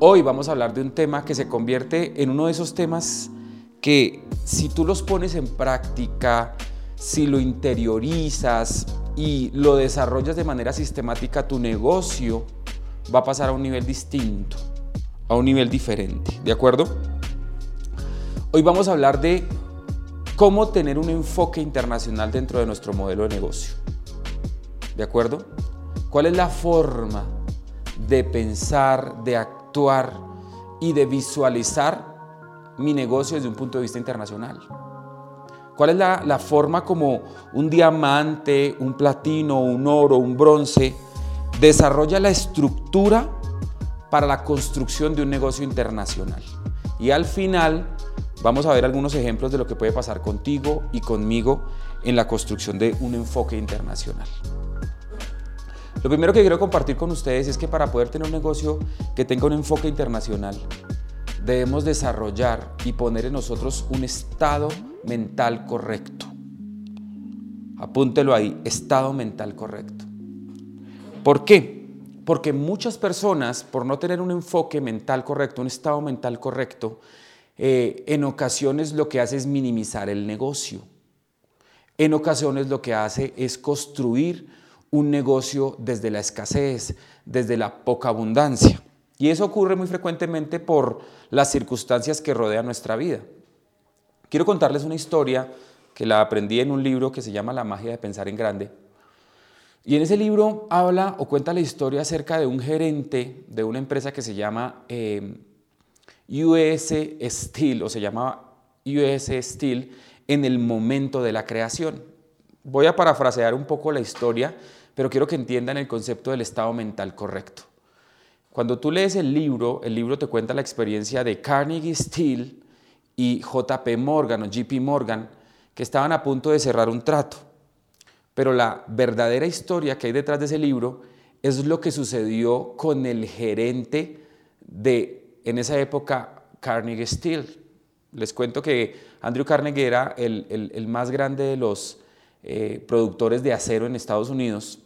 Hoy vamos a hablar de un tema que se convierte en uno de esos temas que si tú los pones en práctica, si lo interiorizas y lo desarrollas de manera sistemática, tu negocio va a pasar a un nivel distinto, a un nivel diferente, ¿de acuerdo? Hoy vamos a hablar de cómo tener un enfoque internacional dentro de nuestro modelo de negocio. ¿De acuerdo? ¿Cuál es la forma de pensar, de actuar y de visualizar mi negocio desde un punto de vista internacional? ¿Cuál es la, forma como un diamante, un platino, un oro, un bronce desarrolla la estructura para la construcción de un negocio internacional? Y al final vamos a ver algunos ejemplos de lo que puede pasar contigo y conmigo en la construcción de un enfoque internacional. Lo primero que quiero compartir con ustedes es que para poder tener un negocio que tenga un enfoque internacional, debemos desarrollar y poner en nosotros un estado mental correcto. Apúntelo ahí, estado mental correcto. ¿Por qué? Porque muchas personas, por no tener un enfoque mental correcto, un estado mental correcto, eh, en ocasiones lo que hace es minimizar el negocio. En ocasiones lo que hace es construir un negocio desde la escasez, desde la poca abundancia. Y eso ocurre muy frecuentemente por las circunstancias que rodean nuestra vida. Quiero contarles una historia que la aprendí en un libro que se llama La magia de pensar en grande. Y en ese libro habla o cuenta la historia acerca de un gerente de una empresa que se llama eh, US Steel o se llamaba US Steel en el momento de la creación. Voy a parafrasear un poco la historia pero quiero que entiendan el concepto del estado mental correcto. Cuando tú lees el libro, el libro te cuenta la experiencia de Carnegie Steel y JP Morgan o JP Morgan, que estaban a punto de cerrar un trato. Pero la verdadera historia que hay detrás de ese libro es lo que sucedió con el gerente de, en esa época, Carnegie Steel. Les cuento que Andrew Carnegie era el, más grande de los eh, productores de acero en Estados Unidos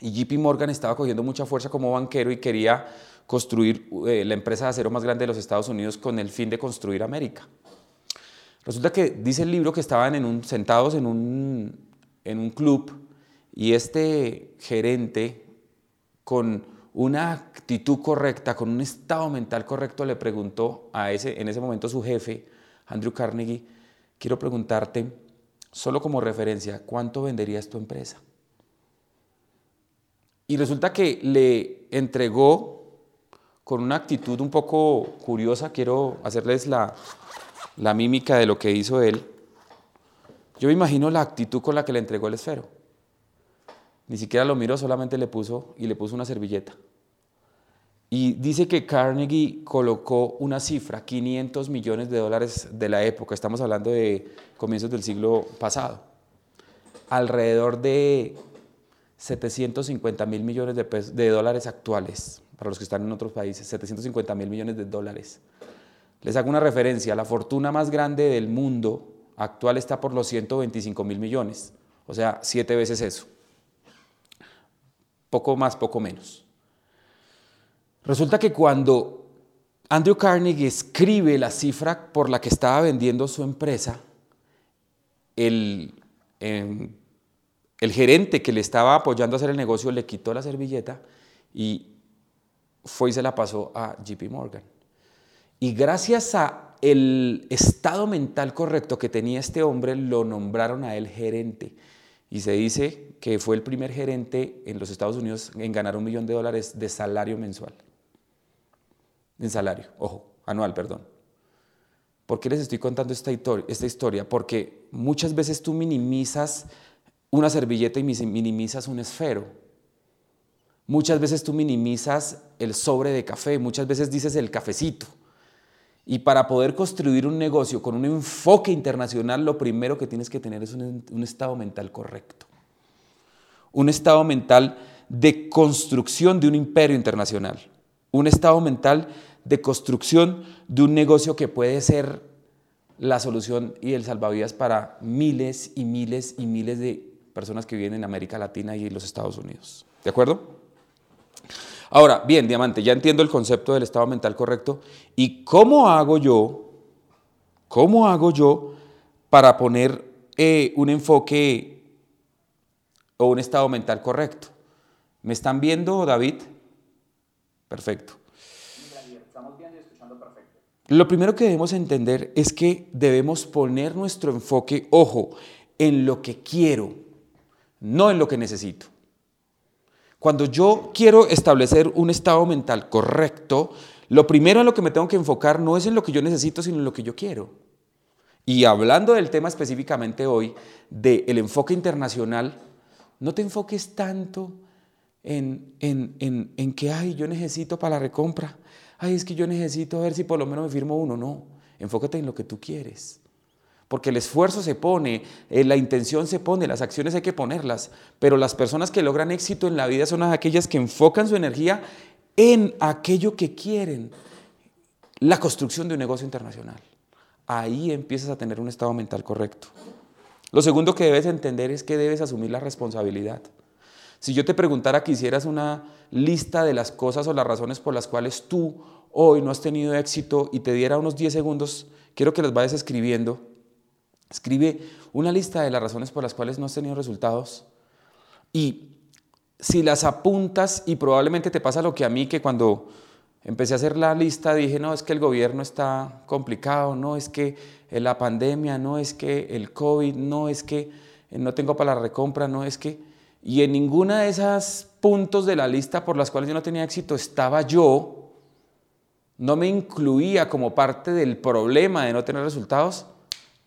y JP Morgan estaba cogiendo mucha fuerza como banquero y quería construir eh, la empresa de acero más grande de los Estados Unidos con el fin de construir América. Resulta que dice el libro que estaban en un, sentados en un, en un club y este gerente con una actitud correcta, con un estado mental correcto, le preguntó a ese, en ese momento su jefe, Andrew Carnegie, quiero preguntarte, solo como referencia, ¿cuánto venderías tu empresa? Y resulta que le entregó con una actitud un poco curiosa, quiero hacerles la, la mímica de lo que hizo él. Yo me imagino la actitud con la que le entregó el esfero. Ni siquiera lo miró, solamente le puso y le puso una servilleta. Y dice que Carnegie colocó una cifra, 500 millones de dólares de la época, estamos hablando de comienzos del siglo pasado, alrededor de 750 mil millones de, dólares actuales, para los que están en otros países, 750 mil millones de dólares. Les hago una referencia, la fortuna más grande del mundo actual está por los 125 mil millones, o sea, siete veces eso. Poco más, poco menos. Resulta que cuando Andrew Carnegie escribe la cifra por la que estaba vendiendo su empresa, el, el gerente que le estaba apoyando a hacer el negocio le quitó la servilleta y fue y se la pasó a JP Morgan. Y gracias a el estado mental correcto que tenía este hombre, lo nombraron a él gerente. Y se dice que fue el primer gerente en los Estados Unidos en ganar un millón de dólares de salario mensual. En salario, ojo, anual, perdón. ¿Por qué les estoy contando esta historia? Porque muchas veces tú minimizas una servilleta y minimizas un esfero. Muchas veces tú minimizas el sobre de café, muchas veces dices el cafecito. Y para poder construir un negocio con un enfoque internacional, lo primero que tienes que tener es un, un estado mental correcto. Un estado mental de construcción de un imperio internacional. Un estado mental de construcción de un negocio que puede ser la solución y el salvavidas para miles y miles y miles de personas que viven en América Latina y en los Estados Unidos. ¿De acuerdo? Ahora, bien, Diamante, ya entiendo el concepto del estado mental correcto. ¿Y cómo hago yo, cómo hago yo para poner eh, un enfoque o un estado mental correcto? ¿Me están viendo, David? Perfecto. Lo primero que debemos entender es que debemos poner nuestro enfoque, ojo, en lo que quiero, no en lo que necesito. Cuando yo quiero establecer un estado mental correcto, lo primero en lo que me tengo que enfocar no es en lo que yo necesito, sino en lo que yo quiero. Y hablando del tema específicamente hoy, del enfoque internacional, no te enfoques tanto en, en, en, que, ay, yo necesito para la recompra, ay, es que yo necesito ver si por lo menos me firmo uno. No, enfócate en lo que tú quieres. Porque el esfuerzo se pone, eh, la intención se pone, las acciones hay que ponerlas. Pero las personas que logran éxito en la vida son aquellas que enfocan su energía en aquello que quieren. La construcción de un negocio internacional. Ahí empiezas a tener un estado mental correcto. Lo segundo que debes entender es que debes asumir la responsabilidad. Si yo te preguntara que hicieras una lista de las cosas o las razones por las cuales tú hoy no has tenido éxito y te diera unos 10 segundos, quiero que las vayas escribiendo. Escribe una lista de las razones por las cuales no has tenido resultados y si las apuntas y probablemente te pasa lo que a mí que cuando empecé a hacer la lista dije, no, es que el gobierno está complicado, no, es que la pandemia, no, es que el COVID, no, es que no tengo para la recompra, no, es que y en ninguna de esos puntos de la lista por las cuales yo no tenía éxito estaba yo, no me incluía como parte del problema de no tener resultados,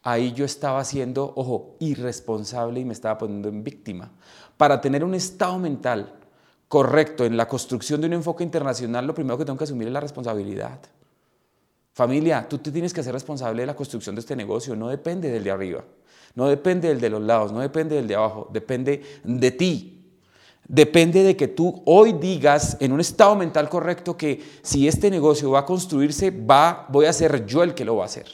ahí yo estaba siendo, ojo, irresponsable y me estaba poniendo en víctima. Para tener un estado mental correcto en la construcción de un enfoque internacional, lo primero que tengo que asumir es la responsabilidad. Familia, tú te tienes que ser responsable de la construcción de este negocio, no depende del de arriba. No depende del de los lados, no depende del de abajo, depende de ti. Depende de que tú hoy digas en un estado mental correcto que si este negocio va a construirse, va, voy a ser yo el que lo va a hacer.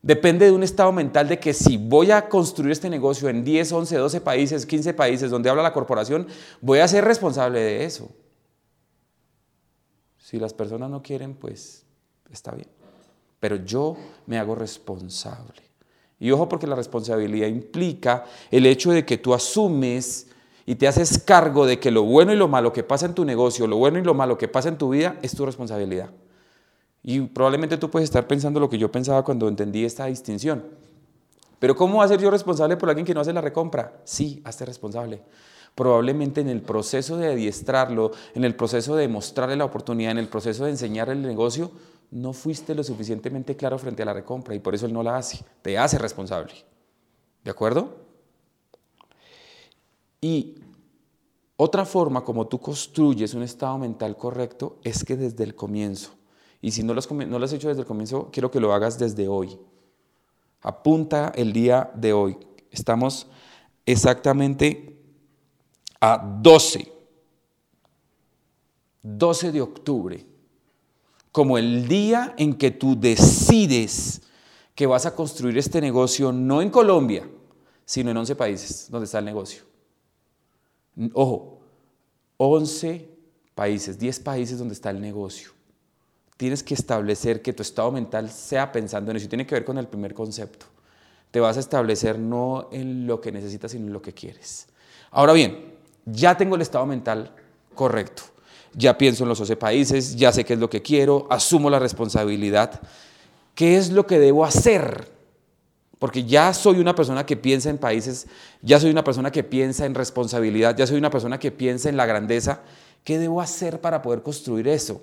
Depende de un estado mental de que si voy a construir este negocio en 10, 11, 12 países, 15 países donde habla la corporación, voy a ser responsable de eso. Si las personas no quieren, pues está bien. Pero yo me hago responsable. Y ojo porque la responsabilidad implica el hecho de que tú asumes y te haces cargo de que lo bueno y lo malo que pasa en tu negocio, lo bueno y lo malo que pasa en tu vida es tu responsabilidad. Y probablemente tú puedes estar pensando lo que yo pensaba cuando entendí esta distinción. Pero ¿cómo ser yo responsable por alguien que no hace la recompra? Sí, hazte responsable. Probablemente en el proceso de adiestrarlo, en el proceso de mostrarle la oportunidad, en el proceso de enseñarle el negocio, no fuiste lo suficientemente claro frente a la recompra y por eso él no la hace, te hace responsable. ¿De acuerdo? Y otra forma como tú construyes un estado mental correcto es que desde el comienzo, y si no lo, has, no has hecho desde el comienzo, quiero que lo hagas desde hoy. Apunta el día de hoy. Estamos exactamente a 12. 12 de octubre como el día en que tú decides que vas a construir este negocio no en Colombia, sino en 11 países donde está el negocio. Ojo, 11 países, 10 países donde está el negocio. Tienes que establecer que tu estado mental sea pensando en eso. Y tiene que ver con el primer concepto. Te vas a establecer no en lo que necesitas, sino en lo que quieres. Ahora bien, ya tengo el estado mental correcto ya pienso en los 12 países, ya sé qué es lo que quiero, asumo la responsabilidad. ¿Qué es lo que debo hacer? Porque ya soy una persona que piensa en países, ya soy una persona que piensa en responsabilidad, ya soy una persona que piensa en la grandeza. ¿Qué debo hacer para poder construir eso?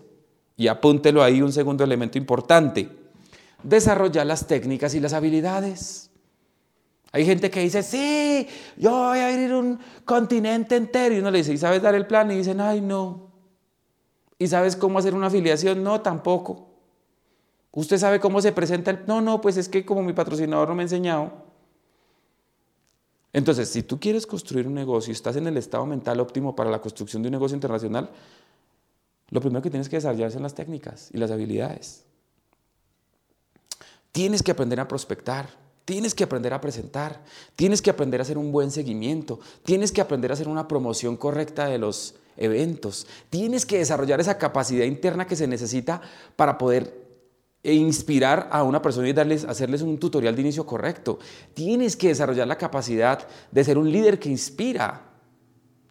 Y apúntelo ahí un segundo elemento importante. Desarrollar las técnicas y las habilidades. Hay gente que dice, sí, yo voy a abrir un continente entero. Y uno le dice, ¿y sabes dar el plan? Y dicen, ay, no. ¿Y sabes cómo hacer una afiliación? No, tampoco. ¿Usted sabe cómo se presenta el.? No, no, pues es que como mi patrocinador no me ha enseñado. Entonces, si tú quieres construir un negocio y estás en el estado mental óptimo para la construcción de un negocio internacional, lo primero que tienes que desarrollar son las técnicas y las habilidades. Tienes que aprender a prospectar. Tienes que aprender a presentar, tienes que aprender a hacer un buen seguimiento, tienes que aprender a hacer una promoción correcta de los eventos, tienes que desarrollar esa capacidad interna que se necesita para poder inspirar a una persona y darles, hacerles un tutorial de inicio correcto. Tienes que desarrollar la capacidad de ser un líder que inspira.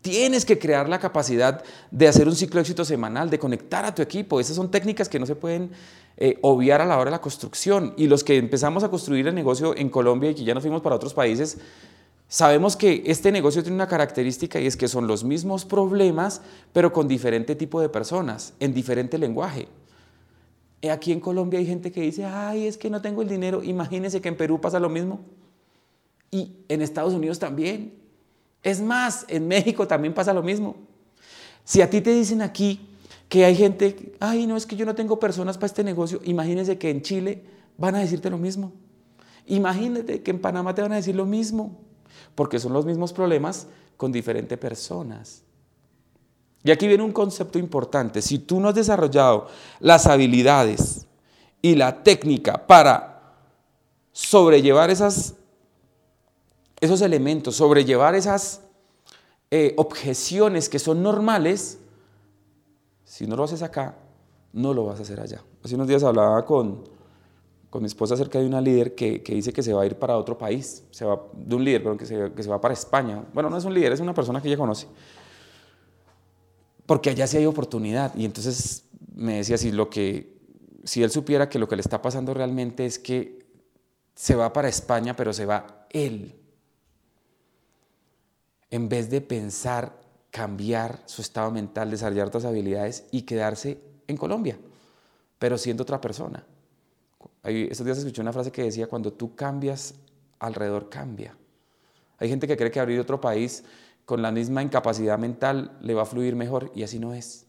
Tienes que crear la capacidad de hacer un ciclo de éxito semanal, de conectar a tu equipo. Esas son técnicas que no se pueden eh, obviar a la hora de la construcción. Y los que empezamos a construir el negocio en Colombia y que ya nos fuimos para otros países, sabemos que este negocio tiene una característica y es que son los mismos problemas, pero con diferente tipo de personas, en diferente lenguaje. Eh, aquí en Colombia hay gente que dice, ay, es que no tengo el dinero. Imagínense que en Perú pasa lo mismo. Y en Estados Unidos también. Es más, en México también pasa lo mismo. Si a ti te dicen aquí que hay gente, ay, no, es que yo no tengo personas para este negocio, imagínense que en Chile van a decirte lo mismo. Imagínate que en Panamá te van a decir lo mismo, porque son los mismos problemas con diferentes personas. Y aquí viene un concepto importante. Si tú no has desarrollado las habilidades y la técnica para sobrellevar esas esos elementos, sobrellevar esas eh, objeciones que son normales, si no lo haces acá, no lo vas a hacer allá. Hace unos días hablaba con, con mi esposa acerca de una líder que, dice que se va a ir para otro país, se va, de un líder, pero que se, que se va para España. Bueno, no es un líder, es una persona que ella conoce. Porque allá sí hay oportunidad. Y entonces me decía, si, lo que, si él supiera que lo que le está pasando realmente es que se va para España, pero se va él en vez de pensar cambiar su estado mental, desarrollar otras habilidades y quedarse en Colombia, pero siendo otra persona. Estos días escuché una frase que decía, cuando tú cambias, alrededor cambia. Hay gente que cree que abrir otro país con la misma incapacidad mental le va a fluir mejor y así no es.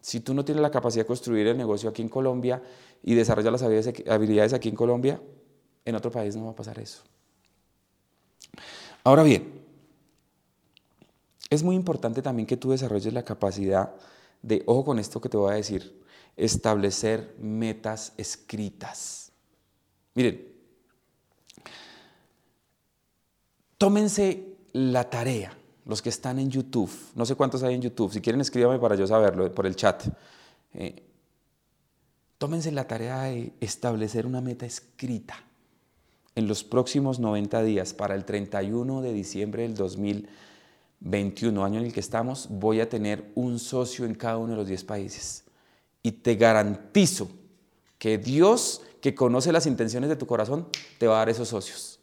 Si tú no tienes la capacidad de construir el negocio aquí en Colombia y desarrollar las habilidades aquí en Colombia, en otro país no va a pasar eso. Ahora bien, es muy importante también que tú desarrolles la capacidad de, ojo con esto que te voy a decir, establecer metas escritas. Miren, tómense la tarea, los que están en YouTube, no sé cuántos hay en YouTube, si quieren escríbame para yo saberlo por el chat. Eh, tómense la tarea de establecer una meta escrita en los próximos 90 días para el 31 de diciembre del 2020 21 años en el que estamos, voy a tener un socio en cada uno de los 10 países. Y te garantizo que Dios, que conoce las intenciones de tu corazón, te va a dar esos socios.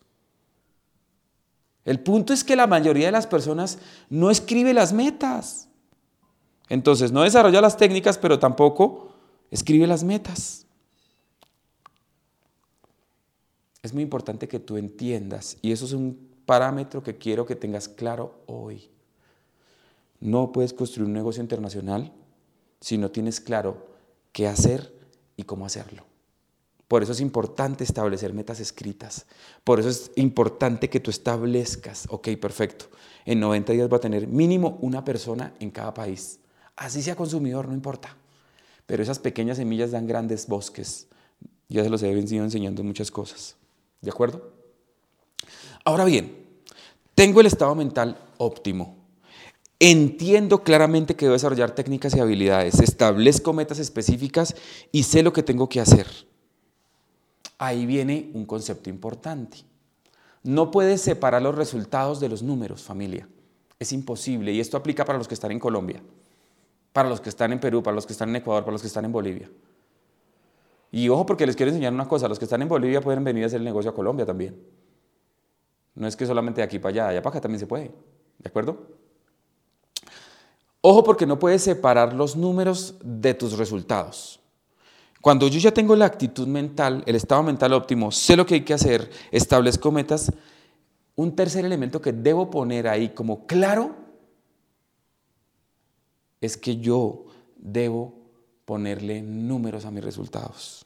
El punto es que la mayoría de las personas no escribe las metas. Entonces, no desarrolla las técnicas, pero tampoco escribe las metas. Es muy importante que tú entiendas, y eso es un parámetro que quiero que tengas claro hoy. No puedes construir un negocio internacional si no tienes claro qué hacer y cómo hacerlo. Por eso es importante establecer metas escritas. Por eso es importante que tú establezcas, ok, perfecto, en 90 días va a tener mínimo una persona en cada país. Así sea consumidor, no importa. Pero esas pequeñas semillas dan grandes bosques. Ya se los he venido enseñando muchas cosas. ¿De acuerdo? Ahora bien, tengo el estado mental óptimo. Entiendo claramente que debo desarrollar técnicas y habilidades, establezco metas específicas y sé lo que tengo que hacer. Ahí viene un concepto importante. No puedes separar los resultados de los números, familia. Es imposible y esto aplica para los que están en Colombia, para los que están en Perú, para los que están en Ecuador, para los que están en Bolivia. Y ojo porque les quiero enseñar una cosa, los que están en Bolivia pueden venir a hacer el negocio a Colombia también. No es que solamente de aquí para allá, allá para acá también se puede. ¿De acuerdo? Ojo porque no puedes separar los números de tus resultados. Cuando yo ya tengo la actitud mental, el estado mental óptimo, sé lo que hay que hacer, establezco metas, un tercer elemento que debo poner ahí como claro es que yo debo ponerle números a mis resultados.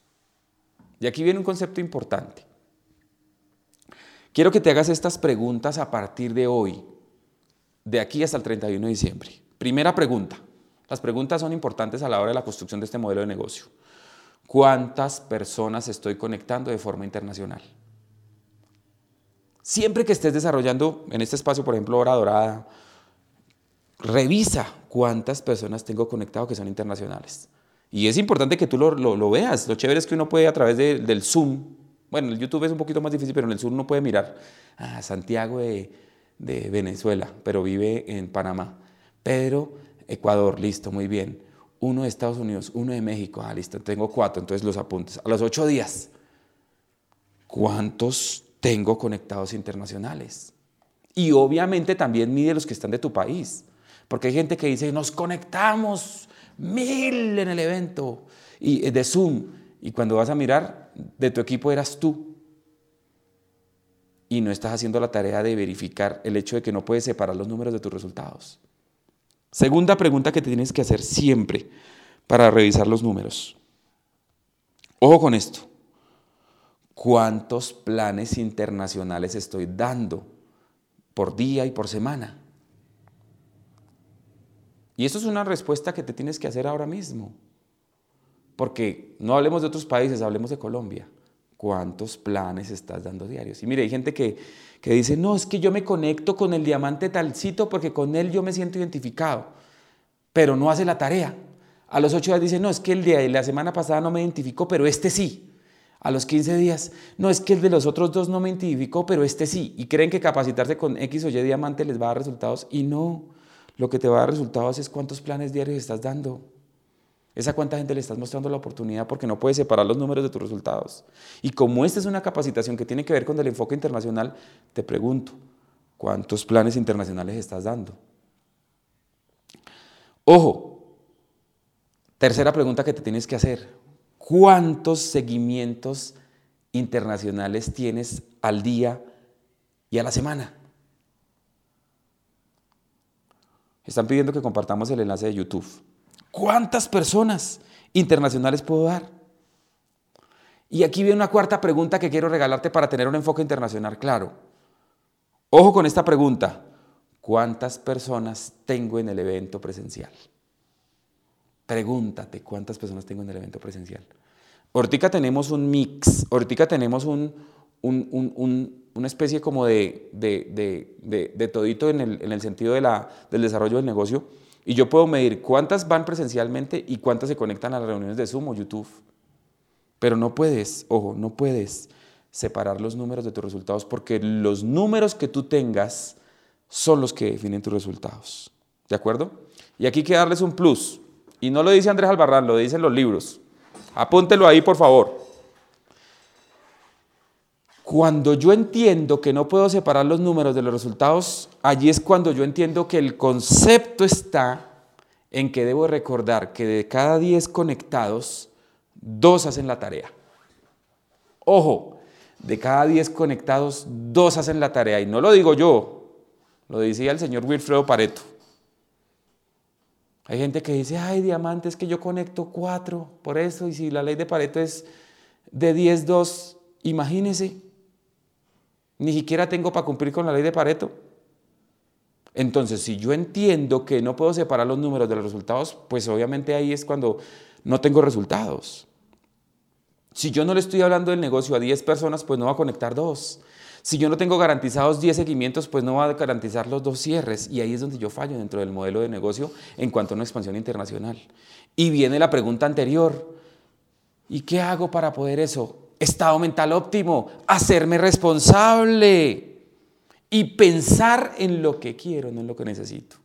Y aquí viene un concepto importante. Quiero que te hagas estas preguntas a partir de hoy, de aquí hasta el 31 de diciembre. Primera pregunta. Las preguntas son importantes a la hora de la construcción de este modelo de negocio. ¿Cuántas personas estoy conectando de forma internacional? Siempre que estés desarrollando en este espacio, por ejemplo, Hora Dorada, revisa cuántas personas tengo conectado que son internacionales. Y es importante que tú lo, veas. Lo chévere es que uno puede a través del Zoom, bueno, el YouTube es un poquito más difícil, pero en el Zoom uno puede mirar a Santiago de, de Venezuela, pero vive en Panamá. Pedro, Ecuador, listo, muy bien. Uno de Estados Unidos, uno de México, ah, listo, tengo cuatro, entonces los apuntes. A los ocho días, ¿cuántos tengo conectados internacionales? Y obviamente también mide los que están de tu país. Porque hay gente que dice, nos conectamos mil en el evento y, eh, de Zoom. Y cuando vas a mirar, de tu equipo eras tú. Y no estás haciendo la tarea de verificar el hecho de que no puedes separar los números de tus resultados. Segunda pregunta que te tienes que hacer siempre para revisar los números. Ojo con esto. ¿Cuántos planes internacionales estoy dando por día y por semana? Y eso es una respuesta que te tienes que hacer ahora mismo. Porque no hablemos de otros países, hablemos de Colombia. ¿Cuántos planes estás dando diarios? Y mire, hay gente que, que dice, no, es que yo me conecto con el diamante talcito porque con él yo me siento identificado, pero no hace la tarea. A los ocho días dice, no, es que el día de la semana pasada no me identificó, pero este sí. A los 15 días, no, es que el de los otros dos no me identificó, pero este sí. Y creen que capacitarse con X o Y diamante les va a dar resultados y no. Lo que te va a dar resultados es cuántos planes diarios estás dando. Esa cuánta gente le estás mostrando la oportunidad porque no puedes separar los números de tus resultados. Y como esta es una capacitación que tiene que ver con el enfoque internacional, te pregunto, ¿cuántos planes internacionales estás dando? Ojo, tercera pregunta que te tienes que hacer, ¿cuántos seguimientos internacionales tienes al día y a la semana? Están pidiendo que compartamos el enlace de YouTube. ¿Cuántas personas internacionales puedo dar? Y aquí viene una cuarta pregunta que quiero regalarte para tener un enfoque internacional claro. Ojo con esta pregunta. ¿Cuántas personas tengo en el evento presencial? Pregúntate cuántas personas tengo en el evento presencial. Ahorita tenemos un mix, ahorita tenemos un, una especie como de, de, todito en el, en el sentido del desarrollo del negocio. Y yo puedo medir cuántas van presencialmente y cuántas se conectan a las reuniones de Zoom o YouTube. Pero no puedes, ojo, no puedes separar los números de tus resultados porque los números que tú tengas son los que definen tus resultados. ¿De acuerdo? Y aquí hay que darles un plus. Y no lo dice Andrés Albarrán, lo dicen los libros. Apúntelo ahí, por favor. Cuando yo entiendo que no puedo separar los números de los resultados, allí es cuando yo entiendo que el concepto está en que debo recordar que de cada 10 conectados, dos hacen la tarea. Ojo, de cada 10 conectados, dos hacen la tarea. Y no lo digo yo, lo decía el señor Wilfredo Pareto. Hay gente que dice, ay, diamante, es que yo conecto cuatro, por eso, y si la ley de Pareto es de 10, 2, imagínese, ni siquiera tengo para cumplir con la ley de Pareto. Entonces, si yo entiendo que no puedo separar los números de los resultados, pues obviamente ahí es cuando no tengo resultados. Si yo no le estoy hablando del negocio a 10 personas, pues no va a conectar dos. Si yo no tengo garantizados 10 seguimientos, pues no va a garantizar los dos cierres. Y ahí es donde yo fallo dentro del modelo de negocio en cuanto a una expansión internacional. Y viene la pregunta anterior. ¿Y qué hago para poder eso? Estado mental óptimo, hacerme responsable y pensar en lo que quiero, no en lo que necesito.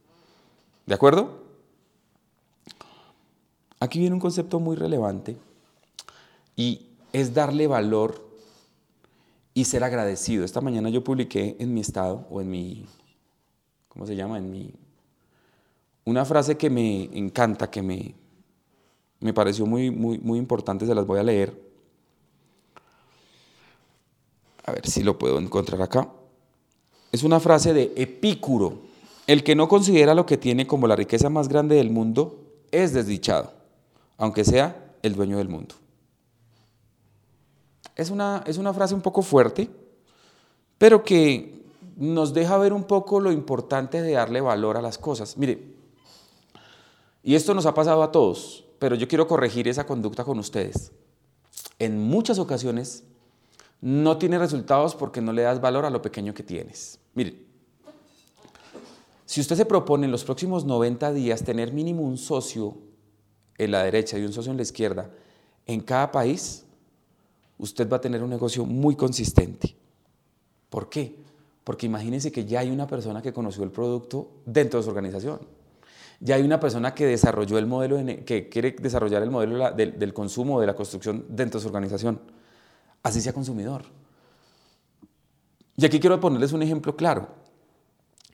¿De acuerdo? Aquí viene un concepto muy relevante y es darle valor y ser agradecido. Esta mañana yo publiqué en mi estado o en mi, ¿cómo se llama? En mi, una frase que me encanta, que me, me pareció muy, muy, muy importante, se las voy a leer. A ver si lo puedo encontrar acá. Es una frase de Epicuro. El que no considera lo que tiene como la riqueza más grande del mundo es desdichado, aunque sea el dueño del mundo. Es una, es una frase un poco fuerte, pero que nos deja ver un poco lo importante de darle valor a las cosas. Mire, y esto nos ha pasado a todos, pero yo quiero corregir esa conducta con ustedes. En muchas ocasiones no tiene resultados porque no le das valor a lo pequeño que tienes. Miren, si usted se propone en los próximos 90 días tener mínimo un socio en la derecha y un socio en la izquierda en cada país, usted va a tener un negocio muy consistente. ¿Por qué? Porque imagínense que ya hay una persona que conoció el producto dentro de su organización. Ya hay una persona que desarrolló el modelo, que quiere desarrollar el modelo del, del consumo de la construcción dentro de su organización. Así sea consumidor. Y aquí quiero ponerles un ejemplo claro.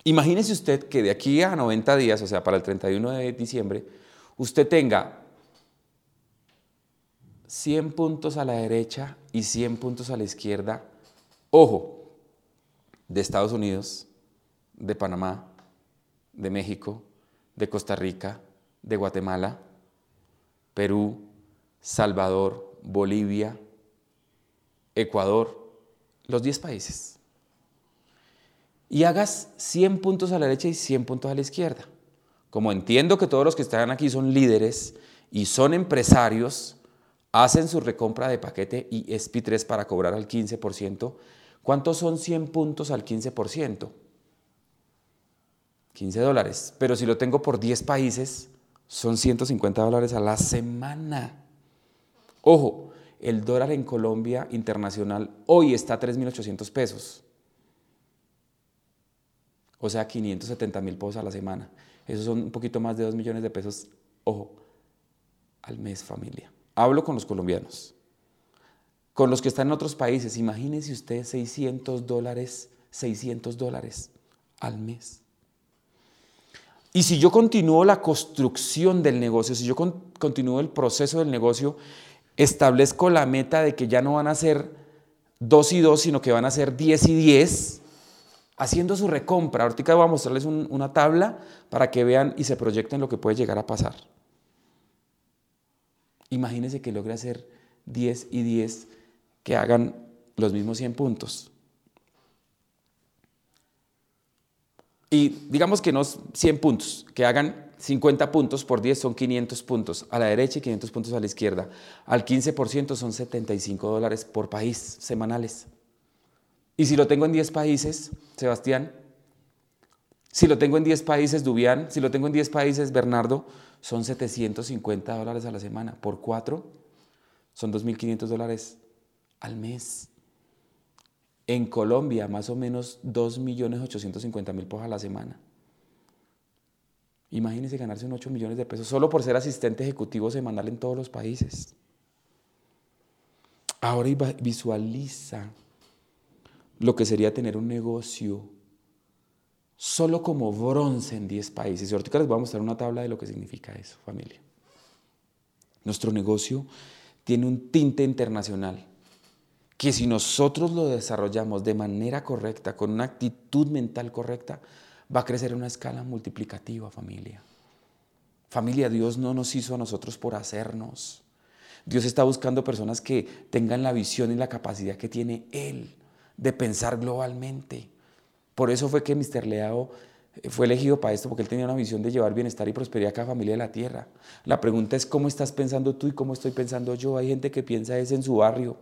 Imagínese usted que de aquí a 90 días, o sea, para el 31 de diciembre, usted tenga 100 puntos a la derecha y 100 puntos a la izquierda. Ojo, de Estados Unidos, de Panamá, de México, de Costa Rica, de Guatemala, Perú, Salvador, Bolivia, Ecuador, los 10 países. Y hagas 100 puntos a la derecha y 100 puntos a la izquierda. Como entiendo que todos los que están aquí son líderes y son empresarios, hacen su recompra de paquete y SP3 para cobrar al 15%, ¿cuántos son 100 puntos al 15%? 15 dólares. Pero si lo tengo por 10 países, son 150 dólares a la semana. Ojo, el dólar en Colombia internacional hoy está a 3.800 pesos. O sea, 570 mil pesos a la semana. Esos son un poquito más de 2 millones de pesos, ojo, al mes familia. Hablo con los colombianos. Con los que están en otros países, imagínense ustedes 600 dólares, 600 dólares al mes. Y si yo continúo la construcción del negocio, si yo continúo el proceso del negocio, establezco la meta de que ya no van a ser 2 y 2, sino que van a ser 10 y 10, haciendo su recompra. Ahorita voy a mostrarles una tabla para que vean y se proyecten lo que puede llegar a pasar. Imagínense que logre hacer 10 y 10 que hagan los mismos 100 puntos. Y digamos que no 100 puntos, que hagan 50 puntos por 10 son 500 puntos a la derecha y 500 puntos a la izquierda. Al 15% son 75 dólares por país semanales. Y si lo tengo en 10 países, Sebastián, si lo tengo en 10 países, Dubián, si lo tengo en 10 países, Bernardo, son 750 dólares a la semana. Por cuatro son 2.500 dólares al mes. En Colombia, más o menos 2.850.000 pesos a la semana. Imagínense ganarse un 8 millones de pesos solo por ser asistente ejecutivo semanal en todos los países. Ahora visualiza lo que sería tener un negocio solo como bronce en 10 países. Y ahorita les voy a mostrar una tabla de lo que significa eso, familia. Nuestro negocio tiene un tinte internacional que si nosotros lo desarrollamos de manera correcta, con una actitud mental correcta, va a crecer a una escala multiplicativa, familia. Familia, Dios no nos hizo a nosotros por hacernos. Dios está buscando personas que tengan la visión y la capacidad que tiene Él de pensar globalmente. Por eso fue que Mr. Leao eh, fue elegido para esto, porque él tenía una visión de llevar bienestar y prosperidad a cada familia de la tierra. La pregunta es cómo estás pensando tú y cómo estoy pensando yo. Hay gente que piensa eso en su barrio.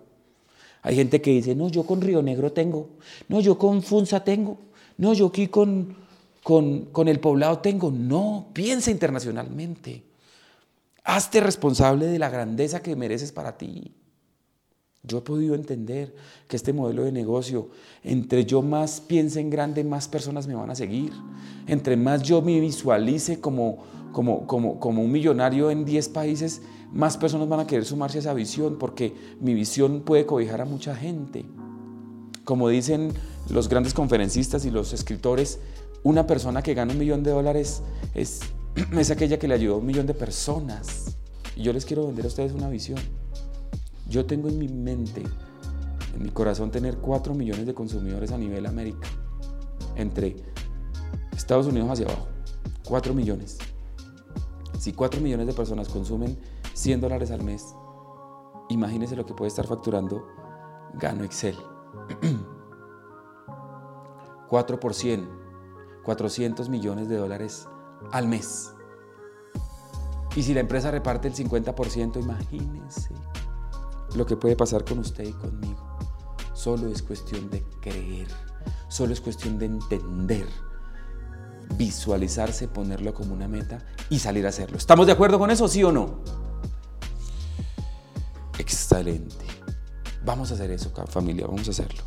Hay gente que dice, no, yo con Río Negro tengo. No, yo con Funza tengo. No, yo aquí con, con, con el poblado tengo. No, piensa internacionalmente. Hazte responsable de la grandeza que mereces para ti. Yo he podido entender que este modelo de negocio, entre yo más piense en grande, más personas me van a seguir. Entre más yo me visualice como, como, como, como un millonario en 10 países, más personas van a querer sumarse a esa visión porque mi visión puede cobijar a mucha gente. Como dicen los grandes conferencistas y los escritores, una persona que gana un millón de dólares es, es aquella que le ayudó a un millón de personas. Y yo les quiero vender a ustedes una visión. Yo tengo en mi mente, en mi corazón, tener 4 millones de consumidores a nivel América, entre Estados Unidos hacia abajo. 4 millones. Si 4 millones de personas consumen 100 dólares al mes, imagínense lo que puede estar facturando Gano Excel. 4 por 100, 400 millones de dólares al mes. Y si la empresa reparte el 50%, imagínense lo que puede pasar con usted y conmigo. Solo es cuestión de creer. Solo es cuestión de entender, visualizarse, ponerlo como una meta y salir a hacerlo. ¿Estamos de acuerdo con eso, sí o no? Excelente. Vamos a hacer eso, familia, vamos a hacerlo.